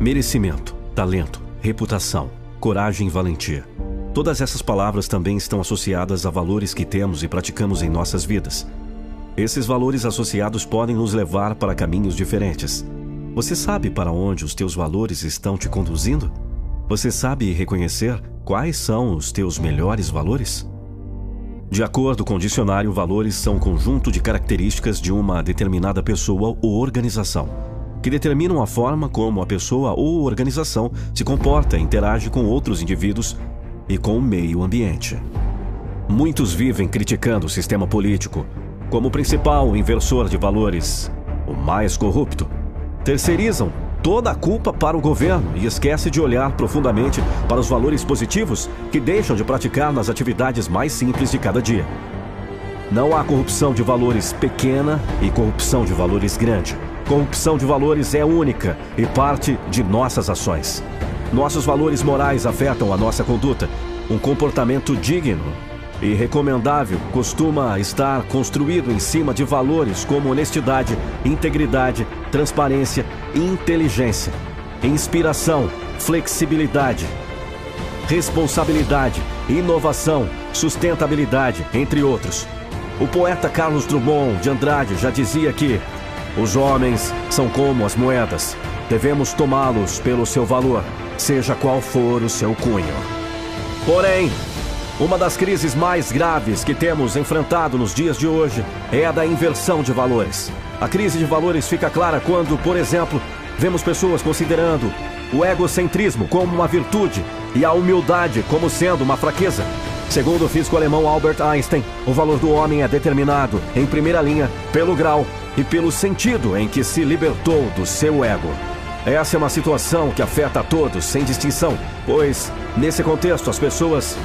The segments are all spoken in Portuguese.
Merecimento, talento, reputação, coragem e valentia. Todas essas palavras também estão associadas a valores que temos e praticamos em nossas vidas. Esses valores associados podem nos levar para caminhos diferentes. Você sabe para onde os teus valores estão te conduzindo? Você sabe reconhecer quais são os teus melhores valores? De acordo com o dicionário, valores são um conjunto de características de uma determinada pessoa ou organização, que determinam a forma como a pessoa ou organização se comporta e interage com outros indivíduos e com o meio ambiente. Muitos vivem criticando o sistema político como o principal inversor de valores, o mais corrupto. Terceirizam toda a culpa para o governo e esquece de olhar profundamente para os valores positivos que deixam de praticar nas atividades mais simples de cada dia. Não há corrupção de valores pequena e corrupção de valores grande. Corrupção de valores é única e parte de nossas ações. Nossos valores morais afetam a nossa conduta. Um comportamento digno e recomendável costuma estar construído em cima de valores como honestidade, integridade, transparência, inteligência, inspiração, flexibilidade, responsabilidade, inovação, sustentabilidade, entre outros. O poeta Carlos Drummond de Andrade já dizia que os homens são como as moedas, devemos tomá-los pelo seu valor, seja qual for o seu cunho. Porém, uma das crises mais graves que temos enfrentado nos dias de hoje é a da inversão de valores. A crise de valores fica clara quando, por exemplo, vemos pessoas considerando o egocentrismo como uma virtude e a humildade como sendo uma fraqueza. Segundo o físico alemão Albert Einstein, o valor do homem é determinado, em primeira linha, pelo grau e pelo sentido em que se libertou do seu ego. Essa é uma situação que afeta a todos, sem distinção, pois, nesse contexto, as pessoas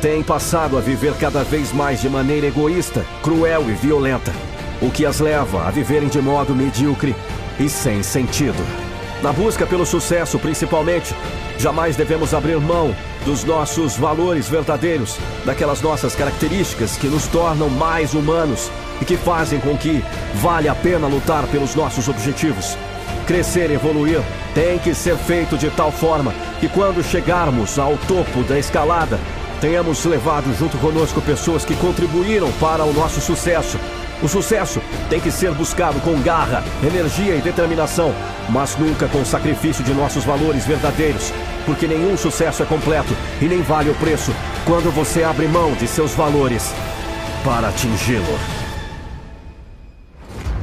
têm passado a viver cada vez mais de maneira egoísta, cruel e violenta, o que as leva a viverem de modo medíocre e sem sentido. Na busca pelo sucesso, principalmente, jamais devemos abrir mão dos nossos valores verdadeiros, daquelas nossas características que nos tornam mais humanos e que fazem com que vale a pena lutar pelos nossos objetivos. Crescer e evoluir tem que ser feito de tal forma que quando chegarmos ao topo da escalada, tenhamos levado junto conosco pessoas que contribuíram para o nosso sucesso. O sucesso tem que ser buscado com garra, energia e determinação, mas nunca com sacrifício de nossos valores verdadeiros, porque nenhum sucesso é completo e nem vale o preço quando você abre mão de seus valores para atingi-lo.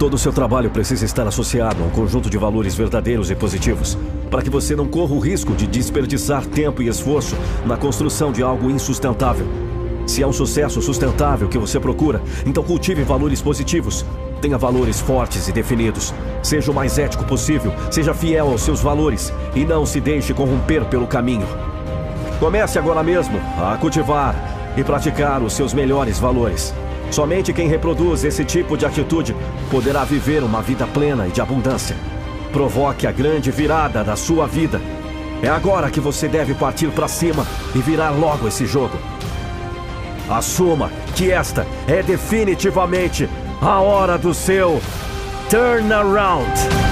Todo o seu trabalho precisa estar associado a um conjunto de valores verdadeiros e positivos, para que você não corra o risco de desperdiçar tempo e esforço na construção de algo insustentável. Se é um sucesso sustentável que você procura, então cultive valores positivos. Tenha valores fortes e definidos. Seja o mais ético possível, seja fiel aos seus valores e não se deixe corromper pelo caminho. Comece agora mesmo a cultivar e praticar os seus melhores valores. Somente quem reproduz esse tipo de atitude poderá viver uma vida plena e de abundância. Provoque a grande virada da sua vida. É agora que você deve partir para cima e virar logo esse jogo. Assuma que esta é definitivamente a hora do seu turnaround.